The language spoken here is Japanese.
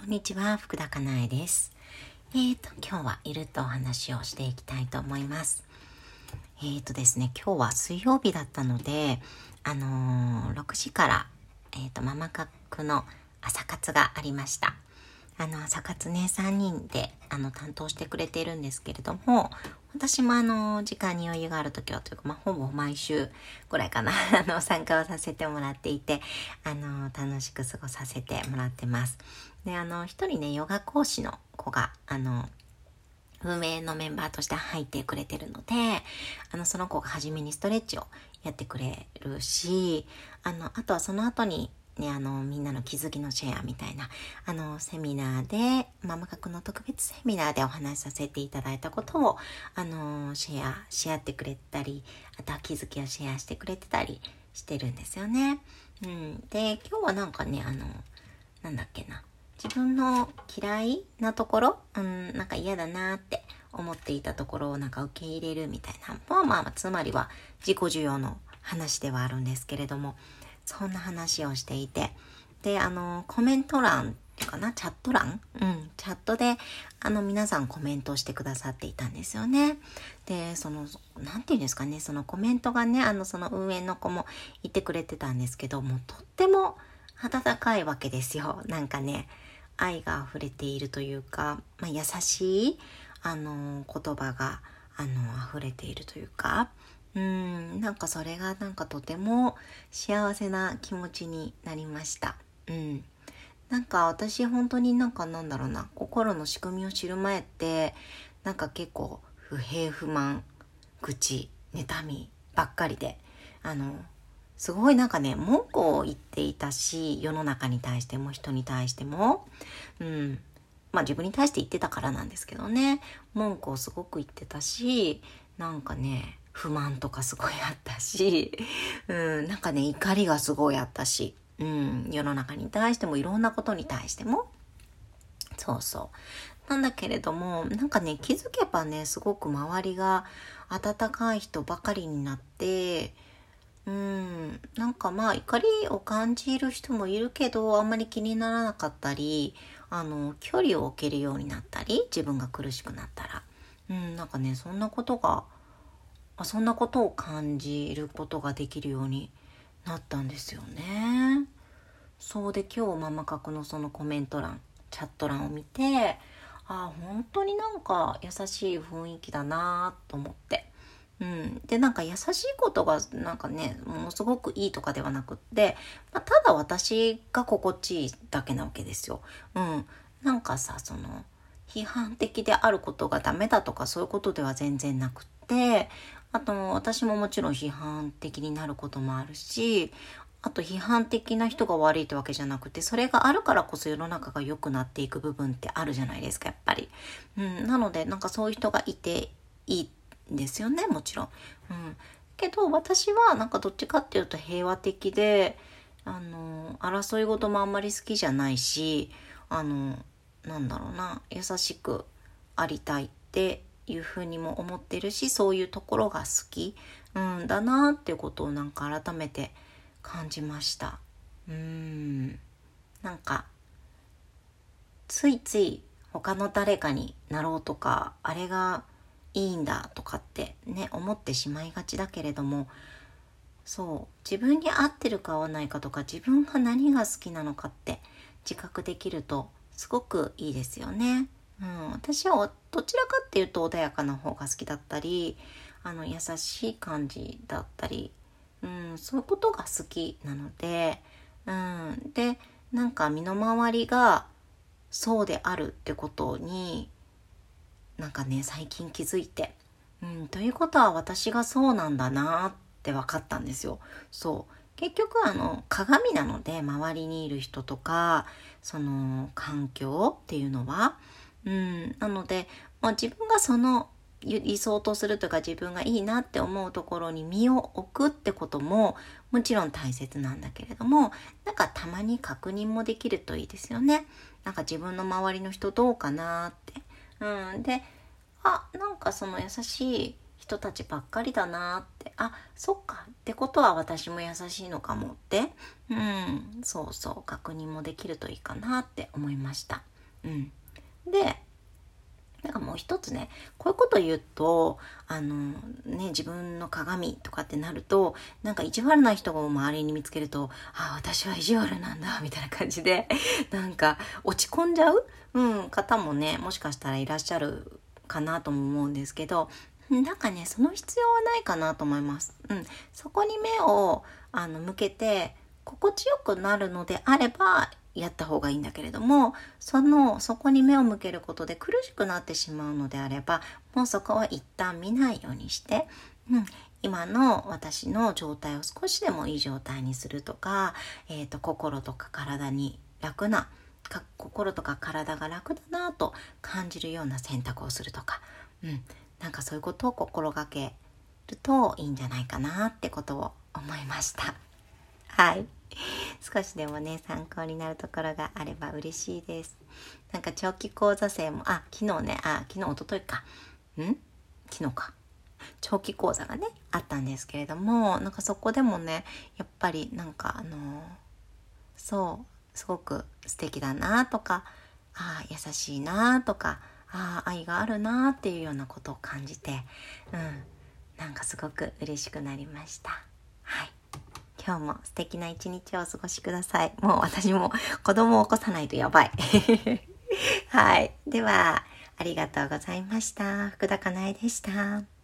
こんにちは、福田かなえです。えーと、今日はいるとお話をしていきたいと思います。えーとですね、今日は水曜日だったので、あのー6時から、えーと、ママカックの朝活がありました。あの、朝活ね、3人で、あの、担当してくれているんですけれども、私もあの、時間に余裕がある時はというか、まあ、ほぼ毎週ぐらいかな、あの、参加をさせてもらっていて、あの、楽しく過ごさせてもらってます。で、あの、一人ね、ヨガ講師の子が、あの、運営のメンバーとして入ってくれてるので、あの、その子が初めにストレッチをやってくれるし、あの、あとはその後に、ね、あの、みんなの気づきのシェアみたいな、あの、セミナーで、ママ学の特別セミナーでお話しさせていただいたことを、あの、シェア、し合ってくれたり、あとは気づきをシェアしてくれてたりしてるんですよね。うん。で、今日はなんかね、あの、なんだっけな。自分の嫌いなところ、うん、なんか嫌だなって思っていたところをなんか受け入れるみたいな。まあまあまあ、つまりは自己需要の話ではあるんですけれども、そんな話をしていて。で、あの、コメント欄っていうかな、チャット欄？うん、チャットで、あの、皆さんコメントしてくださっていたんですよね。で、その、なんていうんですかね、そのコメントがね、あの、その運営の子も言ってくれてたんですけど、もうとっても温かいわけですよ。なんかね、愛が溢れているというか、まあ、優しい、あの、言葉が、あの、溢れているというか、うん、なんかそれがなんかとても幸せな気持ちになりました。うん。なんか私本当になんかなんだろうな、心の仕組みを知る前って、なんか結構不平不満、愚痴、妬みばっかりで、あの、すごいなんかね、文句を言っていたし、世の中に対しても人に対しても、うん。まあ自分に対して言ってたからなんですけどね、文句をすごく言ってたし、なんかね、不満とかすごいあったし、うん、なんかね、怒りがすごいあったし、うん、世の中に対してもいろんなことに対しても、そうそう。なんだけれども、なんかね、気づけばね、すごく周りが温かい人ばかりになって、うん、なんかまあ怒りを感じる人もいるけど、あんまり気にならなかったり、あの、距離を置けるようになったり、自分が苦しくなったら。うん、なんかね、そんなことが、あそんなことを感じることができるようになったんですよね。そうで今日ママ角のそのコメント欄、チャット欄を見て、あ本当になんか優しい雰囲気だなと思って。うん、でなんか優しいことがなんかねものすごくいいとかではなくって、まあ、ただ私が心地いいだけなわけですよ。うん、なんかさその批判的であることがダメだとかそういうことでは全然なくってあと私ももちろん批判的になることもあるしあと批判的な人が悪いってわけじゃなくてそれがあるからこそ世の中が良くなっていく部分ってあるじゃないですかやっぱり。うん、なのでなんかそういう人がいていいんですよねもちろん。うん、けど私はなんかどっちかっていうと平和的であの争い事もあんまり好きじゃないしあのなんだろうな優しくありたいっていうふうにも思ってるしそういうところが好き、うん、だなっていうことをなんか改めて感じました。うんなんかついつい他の誰かになろうとかあれがいいんだとかってね思ってしまいがちだけれどもそう自分に合ってるか合わないかとか自分が何が好きなのかって自覚できるとすごくいいですよね。うん、私はどちらかっていうと穏やかな方が好きだったりあの優しい感じだったり、うん、そういうことが好きなので、うん、でなんか身の回りがそうであるってことになんかね最近気づいて、うん、ということは私がそうなんだなって分かったんですよ。そう結局あの鏡なので周りにいる人とかその環境っていうのは、うん、なので、まあ、自分がその理想とするというか自分がいいなって思うところに身を置くってことももちろん大切なんだけれどもなんかたまに確認もできるといいですよね。なんか自分の周りの人どうかなって。うん、であなんかその優しい人たちばっかりだなってあそっかってことは私も優しいのかもってうんそうそう確認もできるといいかなって思いました。うん。で、なんかもう一つね、こういうこと言うと、あの、ね、自分の鏡とかってなると、なんか意地悪な人を周りに見つけると、ああ、私は意地悪なんだ、みたいな感じで、なんか落ち込んじゃう、うん、方もね、もしかしたらいらっしゃるかなとも思うんですけど、なんかね、その必要はないかなと思います。うん。そこに目を、あの、向けて、心地よくなるのであれば、やった方がいいんだけれどもそのそこに目を向けることで苦しくなってしまうのであればもうそこは一旦見ないようにして、うん、今の私の状態を少しでもいい状態にするとか、えーと、心とか体に楽な心とか体が楽だなと感じるような選択をするとか、うん、なんかそういうことを心がけるといいんじゃないかなってことを思いました。はい。少しでもね、参考になるところがあれば嬉しいです。なんか長期講座生も、あ、昨日ね、あ、昨日、おとといか。ん？昨日か。長期講座がね、あったんですけれども、なんかそこでもね、やっぱりなんかあの、そう、すごく素敵だなとか、ああ、優しいなとか、ああ、愛があるなっていうようなことを感じて、うん、なんかすごく嬉しくなりました。はい。今日も素敵な一日をお過ごしください。もう私も子供を起こさないとやばい。はい。では、ありがとうございました。福田かなえでした。